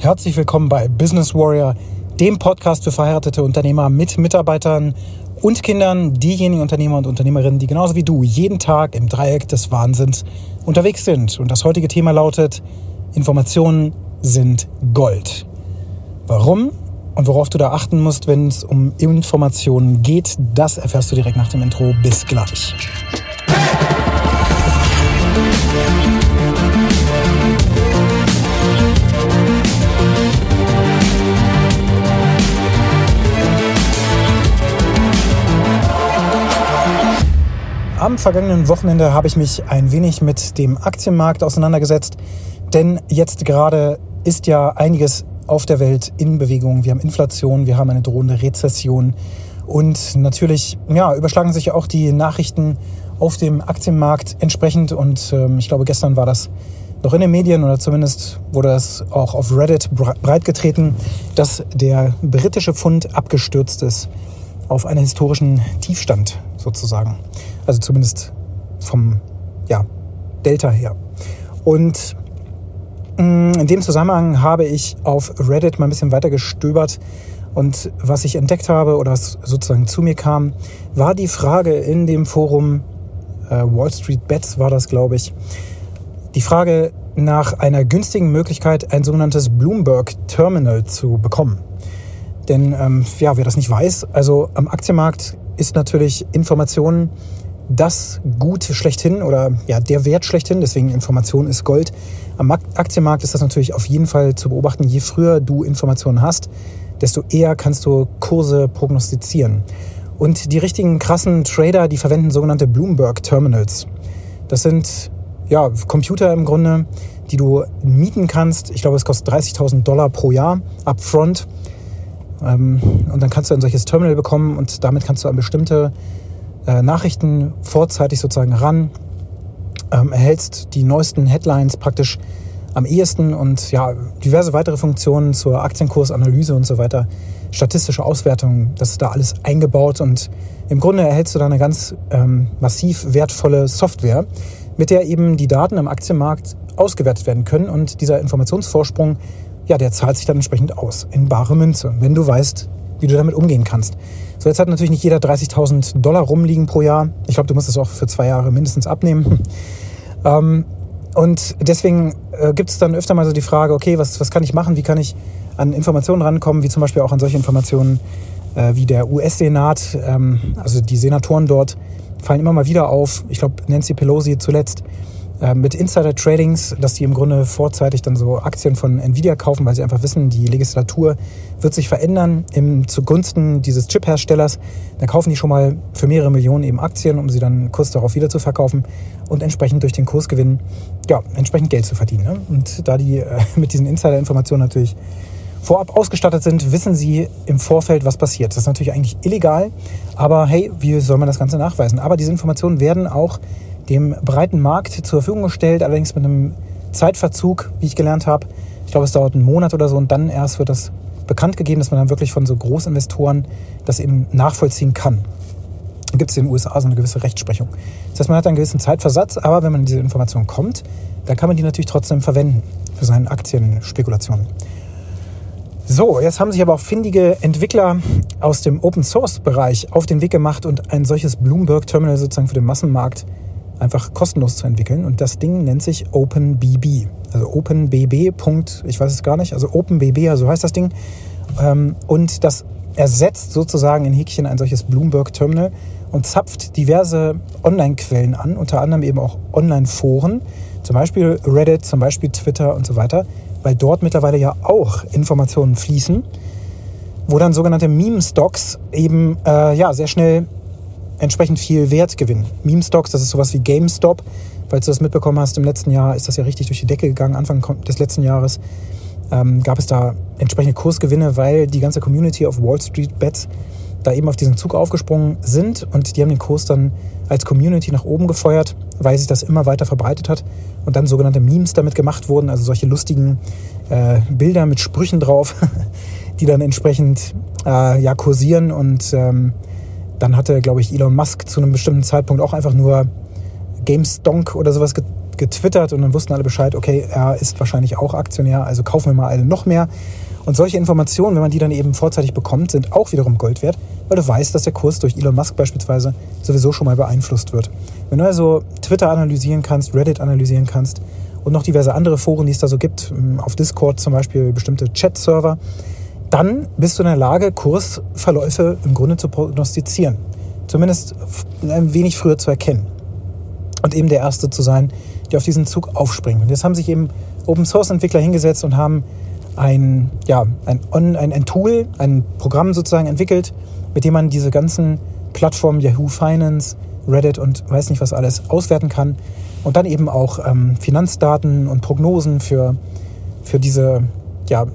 Herzlich willkommen bei Business Warrior, dem Podcast für verheiratete Unternehmer mit Mitarbeitern und Kindern, diejenigen Unternehmer und Unternehmerinnen, die genauso wie du jeden Tag im Dreieck des Wahnsinns unterwegs sind. Und das heutige Thema lautet, Informationen sind Gold. Warum und worauf du da achten musst, wenn es um Informationen geht, das erfährst du direkt nach dem Intro. Bis gleich. Am vergangenen Wochenende habe ich mich ein wenig mit dem Aktienmarkt auseinandergesetzt, denn jetzt gerade ist ja einiges auf der Welt in Bewegung. Wir haben Inflation, wir haben eine drohende Rezession und natürlich ja, überschlagen sich auch die Nachrichten auf dem Aktienmarkt entsprechend und ähm, ich glaube gestern war das noch in den Medien oder zumindest wurde es auch auf Reddit breitgetreten, dass der britische Pfund abgestürzt ist auf einen historischen Tiefstand sozusagen. Also zumindest vom ja, Delta her. Und mm, in dem Zusammenhang habe ich auf Reddit mal ein bisschen weiter gestöbert und was ich entdeckt habe oder was sozusagen zu mir kam, war die Frage in dem Forum äh, Wall Street Bets war das, glaube ich, die Frage nach einer günstigen Möglichkeit, ein sogenanntes Bloomberg Terminal zu bekommen. Denn ähm, ja, wer das nicht weiß, also am Aktienmarkt ist natürlich Informationen das Gut schlechthin oder ja, der Wert schlechthin, deswegen Information ist Gold. Am Aktienmarkt ist das natürlich auf jeden Fall zu beobachten. Je früher du Informationen hast, desto eher kannst du Kurse prognostizieren. Und die richtigen krassen Trader, die verwenden sogenannte Bloomberg Terminals. Das sind ja, Computer im Grunde, die du mieten kannst. Ich glaube, es kostet 30.000 Dollar pro Jahr upfront. Ähm, und dann kannst du ein solches Terminal bekommen und damit kannst du an bestimmte äh, Nachrichten vorzeitig sozusagen ran, ähm, erhältst die neuesten Headlines praktisch am ehesten und ja, diverse weitere Funktionen zur Aktienkursanalyse und so weiter, statistische Auswertung, das ist da alles eingebaut und im Grunde erhältst du da eine ganz ähm, massiv wertvolle Software, mit der eben die Daten am Aktienmarkt ausgewertet werden können und dieser Informationsvorsprung, ja, der zahlt sich dann entsprechend aus in bare Münze, wenn du weißt, wie du damit umgehen kannst. So, jetzt hat natürlich nicht jeder 30.000 Dollar rumliegen pro Jahr. Ich glaube, du musst es auch für zwei Jahre mindestens abnehmen. ähm, und deswegen äh, gibt es dann öfter mal so die Frage, okay, was, was kann ich machen? Wie kann ich an Informationen rankommen, wie zum Beispiel auch an solche Informationen äh, wie der US-Senat, ähm, also die Senatoren dort fallen immer mal wieder auf. Ich glaube, Nancy Pelosi zuletzt mit Insider-Tradings, dass die im Grunde vorzeitig dann so Aktien von Nvidia kaufen, weil sie einfach wissen, die Legislatur wird sich verändern im, zugunsten dieses Chip-Herstellers. Dann kaufen die schon mal für mehrere Millionen eben Aktien, um sie dann kurz darauf wieder zu verkaufen und entsprechend durch den Kursgewinn ja, entsprechend Geld zu verdienen. Ne? Und da die äh, mit diesen Insider-Informationen natürlich vorab ausgestattet sind, wissen sie im Vorfeld, was passiert. Das ist natürlich eigentlich illegal, aber hey, wie soll man das Ganze nachweisen? Aber diese Informationen werden auch dem breiten Markt zur Verfügung gestellt, allerdings mit einem Zeitverzug, wie ich gelernt habe. Ich glaube, es dauert einen Monat oder so und dann erst wird das bekannt gegeben, dass man dann wirklich von so Großinvestoren das eben nachvollziehen kann. Da gibt es in den USA so eine gewisse Rechtsprechung. Das heißt, man hat einen gewissen Zeitversatz, aber wenn man diese Information kommt, dann kann man die natürlich trotzdem verwenden für seine Aktienspekulationen. So, jetzt haben sich aber auch findige Entwickler aus dem Open Source Bereich auf den Weg gemacht und ein solches Bloomberg Terminal sozusagen für den Massenmarkt einfach kostenlos zu entwickeln. Und das Ding nennt sich OpenBB. Also OpenBB. Ich weiß es gar nicht. Also OpenBB, also heißt das Ding. Ähm, und das ersetzt sozusagen in Häkchen ein solches Bloomberg-Terminal und zapft diverse Online-Quellen an, unter anderem eben auch Online-Foren, zum Beispiel Reddit, zum Beispiel Twitter und so weiter, weil dort mittlerweile ja auch Informationen fließen, wo dann sogenannte Meme-Stocks eben äh, ja, sehr schnell entsprechend viel Wert gewinnen. Meme Stocks, das ist sowas wie GameStop. Falls du das mitbekommen hast, im letzten Jahr ist das ja richtig durch die Decke gegangen. Anfang des letzten Jahres ähm, gab es da entsprechende Kursgewinne, weil die ganze Community auf Wall Street Bets da eben auf diesen Zug aufgesprungen sind und die haben den Kurs dann als Community nach oben gefeuert, weil sich das immer weiter verbreitet hat und dann sogenannte Memes damit gemacht wurden, also solche lustigen äh, Bilder mit Sprüchen drauf, die dann entsprechend äh, ja kursieren und ähm, dann hatte, glaube ich, Elon Musk zu einem bestimmten Zeitpunkt auch einfach nur GameStonk oder sowas getwittert und dann wussten alle Bescheid, okay, er ist wahrscheinlich auch Aktionär, also kaufen wir mal alle noch mehr. Und solche Informationen, wenn man die dann eben vorzeitig bekommt, sind auch wiederum Gold wert, weil du weißt, dass der Kurs durch Elon Musk beispielsweise sowieso schon mal beeinflusst wird. Wenn du also Twitter analysieren kannst, Reddit analysieren kannst und noch diverse andere Foren, die es da so gibt, auf Discord zum Beispiel bestimmte Chat-Server, dann bist du in der Lage, Kursverläufe im Grunde zu prognostizieren. Zumindest ein wenig früher zu erkennen. Und eben der Erste zu sein, der auf diesen Zug aufspringt. Und jetzt haben sich eben Open Source Entwickler hingesetzt und haben ein, ja, ein, ein, ein Tool, ein Programm sozusagen entwickelt, mit dem man diese ganzen Plattformen Yahoo Finance, Reddit und weiß nicht was alles auswerten kann und dann eben auch ähm, Finanzdaten und Prognosen für, für diese ja,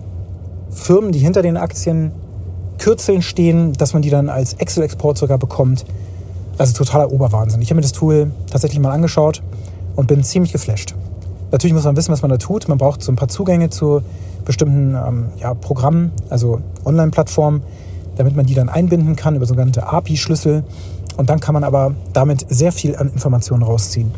Firmen, die hinter den Aktien Kürzeln stehen, dass man die dann als Excel-Export sogar bekommt. Also totaler Oberwahnsinn. Ich habe mir das Tool tatsächlich mal angeschaut und bin ziemlich geflasht. Natürlich muss man wissen, was man da tut. Man braucht so ein paar Zugänge zu bestimmten ähm, ja, Programmen, also Online-Plattformen, damit man die dann einbinden kann über sogenannte API-Schlüssel. Und dann kann man aber damit sehr viel an Informationen rausziehen.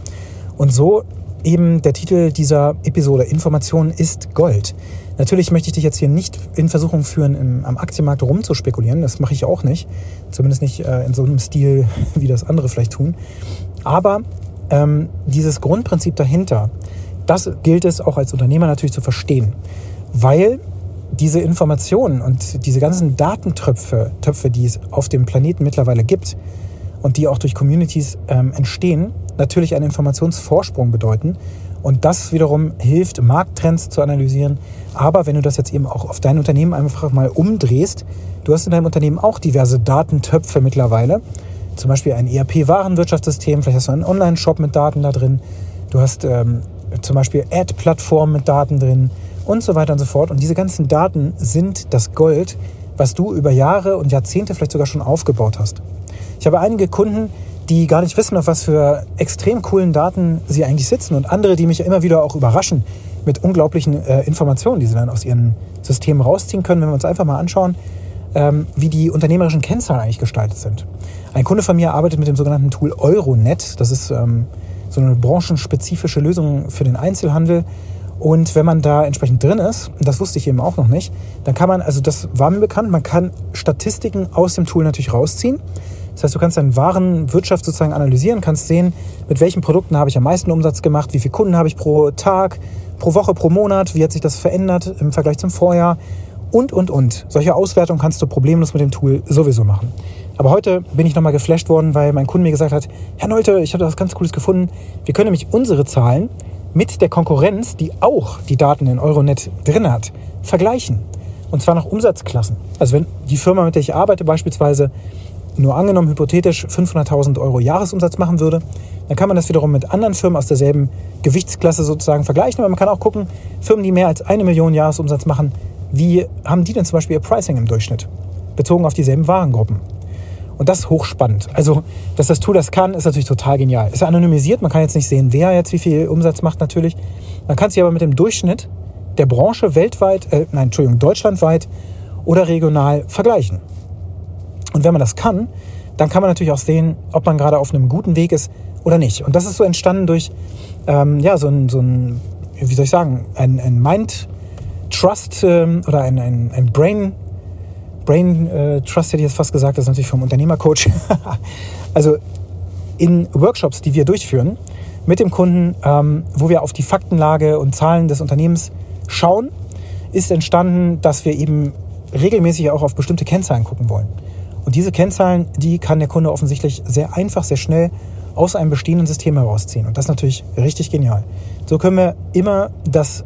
Und so eben der Titel dieser Episode, Information ist Gold. Natürlich möchte ich dich jetzt hier nicht in Versuchung führen, im, am Aktienmarkt rumzuspekulieren. Das mache ich auch nicht. Zumindest nicht äh, in so einem Stil, wie das andere vielleicht tun. Aber ähm, dieses Grundprinzip dahinter, das gilt es auch als Unternehmer natürlich zu verstehen. Weil diese Informationen und diese ganzen Datentöpfe, Töpfe, die es auf dem Planeten mittlerweile gibt und die auch durch Communities ähm, entstehen, natürlich einen Informationsvorsprung bedeuten. Und das wiederum hilft, Markttrends zu analysieren. Aber wenn du das jetzt eben auch auf dein Unternehmen einfach mal umdrehst, du hast in deinem Unternehmen auch diverse Datentöpfe mittlerweile. Zum Beispiel ein ERP-Warenwirtschaftssystem, vielleicht hast du einen Online-Shop mit Daten da drin. Du hast ähm, zum Beispiel Ad-Plattformen mit Daten drin und so weiter und so fort. Und diese ganzen Daten sind das Gold, was du über Jahre und Jahrzehnte vielleicht sogar schon aufgebaut hast. Ich habe einige Kunden, die gar nicht wissen, auf was für extrem coolen Daten sie eigentlich sitzen und andere, die mich immer wieder auch überraschen mit unglaublichen äh, Informationen, die sie dann aus ihren Systemen rausziehen können, wenn wir uns einfach mal anschauen, ähm, wie die unternehmerischen Kennzahlen eigentlich gestaltet sind. Ein Kunde von mir arbeitet mit dem sogenannten Tool Euronet. Das ist ähm, so eine branchenspezifische Lösung für den Einzelhandel. Und wenn man da entsprechend drin ist, das wusste ich eben auch noch nicht, dann kann man, also das war mir bekannt, man kann Statistiken aus dem Tool natürlich rausziehen. Das heißt, du kannst deine Warenwirtschaft sozusagen analysieren, kannst sehen, mit welchen Produkten habe ich am meisten Umsatz gemacht, wie viele Kunden habe ich pro Tag, pro Woche, pro Monat, wie hat sich das verändert im Vergleich zum Vorjahr und, und, und. Solche Auswertungen kannst du problemlos mit dem Tool sowieso machen. Aber heute bin ich nochmal geflasht worden, weil mein Kunde mir gesagt hat, Herr Neute, ich habe da was ganz Cooles gefunden. Wir können nämlich unsere Zahlen mit der Konkurrenz, die auch die Daten in Euronet drin hat, vergleichen. Und zwar nach Umsatzklassen. Also wenn die Firma, mit der ich arbeite, beispielsweise nur angenommen hypothetisch 500.000 Euro Jahresumsatz machen würde, dann kann man das wiederum mit anderen Firmen aus derselben Gewichtsklasse sozusagen vergleichen. Aber man kann auch gucken, Firmen, die mehr als eine Million Jahresumsatz machen, wie haben die denn zum Beispiel ihr Pricing im Durchschnitt? Bezogen auf dieselben Warengruppen. Und das ist hochspannend. Also, dass das Tool das kann, ist natürlich total genial. Ist anonymisiert, man kann jetzt nicht sehen, wer jetzt wie viel Umsatz macht natürlich. Man kann sich aber mit dem Durchschnitt der Branche weltweit, äh, nein, Entschuldigung, deutschlandweit oder regional vergleichen. Und wenn man das kann, dann kann man natürlich auch sehen, ob man gerade auf einem guten Weg ist oder nicht. Und das ist so entstanden durch ähm, ja, so ein, so ein, wie soll ich sagen, ein, ein Mind Trust ähm, oder ein, ein, ein Brain, Brain äh, Trust hätte ich jetzt fast gesagt, das ist natürlich vom Unternehmercoach. also in Workshops, die wir durchführen mit dem Kunden, ähm, wo wir auf die Faktenlage und Zahlen des Unternehmens schauen, ist entstanden, dass wir eben regelmäßig auch auf bestimmte Kennzahlen gucken wollen. Und diese Kennzahlen, die kann der Kunde offensichtlich sehr einfach, sehr schnell aus einem bestehenden System herausziehen. Und das ist natürlich richtig genial. So können wir immer das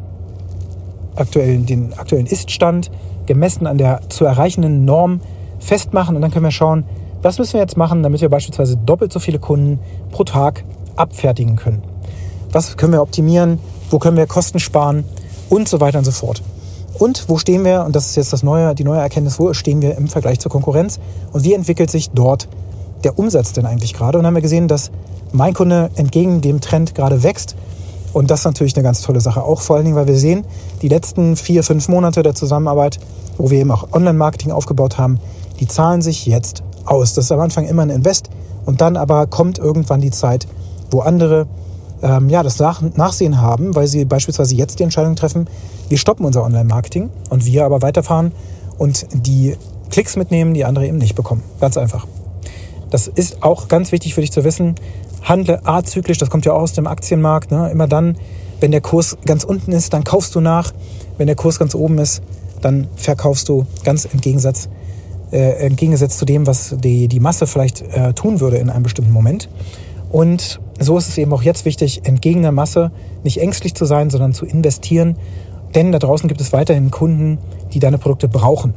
aktuellen, den aktuellen Iststand gemessen an der zu erreichenden Norm festmachen und dann können wir schauen, was müssen wir jetzt machen, damit wir beispielsweise doppelt so viele Kunden pro Tag abfertigen können. Was können wir optimieren, wo können wir Kosten sparen und so weiter und so fort. Und wo stehen wir, und das ist jetzt das neue, die neue Erkenntnis, wo stehen wir im Vergleich zur Konkurrenz und wie entwickelt sich dort der Umsatz denn eigentlich gerade? Und dann haben wir gesehen, dass mein Kunde entgegen dem Trend gerade wächst. Und das ist natürlich eine ganz tolle Sache. Auch vor allen Dingen, weil wir sehen, die letzten vier, fünf Monate der Zusammenarbeit, wo wir eben auch Online-Marketing aufgebaut haben, die zahlen sich jetzt aus. Das ist am Anfang immer ein Invest und dann aber kommt irgendwann die Zeit, wo andere ähm, ja, das Nach Nachsehen haben, weil sie beispielsweise jetzt die Entscheidung treffen, wir stoppen unser Online-Marketing und wir aber weiterfahren und die Klicks mitnehmen, die andere eben nicht bekommen. Ganz einfach. Das ist auch ganz wichtig für dich zu wissen. Handle azyklisch, das kommt ja auch aus dem Aktienmarkt. Ne? Immer dann, wenn der Kurs ganz unten ist, dann kaufst du nach. Wenn der Kurs ganz oben ist, dann verkaufst du ganz im Gegensatz, äh, im Gegensatz zu dem, was die, die Masse vielleicht äh, tun würde in einem bestimmten Moment. Und so ist es eben auch jetzt wichtig, entgegen der Masse nicht ängstlich zu sein, sondern zu investieren. Denn da draußen gibt es weiterhin Kunden, die deine Produkte brauchen.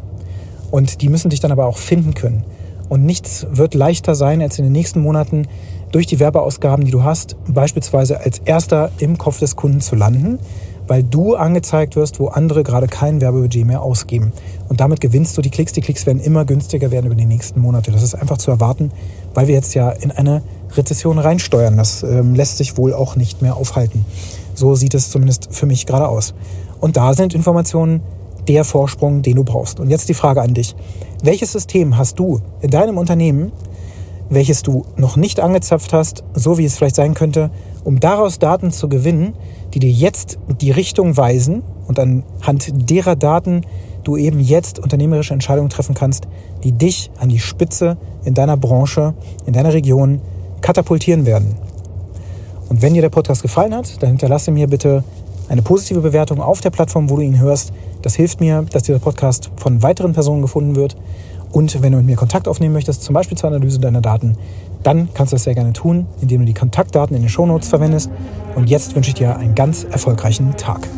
Und die müssen dich dann aber auch finden können. Und nichts wird leichter sein, als in den nächsten Monaten durch die Werbeausgaben, die du hast, beispielsweise als erster im Kopf des Kunden zu landen, weil du angezeigt wirst, wo andere gerade kein Werbebudget mehr ausgeben. Und damit gewinnst du die Klicks. Die Klicks werden immer günstiger werden über die nächsten Monate. Das ist einfach zu erwarten, weil wir jetzt ja in eine Rezession reinsteuern. Das ähm, lässt sich wohl auch nicht mehr aufhalten. So sieht es zumindest für mich gerade aus. Und da sind Informationen der Vorsprung, den du brauchst. Und jetzt die Frage an dich. Welches System hast du in deinem Unternehmen, welches du noch nicht angezapft hast, so wie es vielleicht sein könnte, um daraus Daten zu gewinnen, die dir jetzt die Richtung weisen und anhand derer Daten du eben jetzt unternehmerische Entscheidungen treffen kannst, die dich an die Spitze in deiner Branche, in deiner Region katapultieren werden. Und wenn dir der Podcast gefallen hat, dann hinterlasse mir bitte eine positive Bewertung auf der Plattform, wo du ihn hörst. Das hilft mir, dass dieser Podcast von weiteren Personen gefunden wird. Und wenn du mit mir Kontakt aufnehmen möchtest, zum Beispiel zur Analyse deiner Daten, dann kannst du das sehr gerne tun, indem du die Kontaktdaten in den Shownotes verwendest. Und jetzt wünsche ich dir einen ganz erfolgreichen Tag.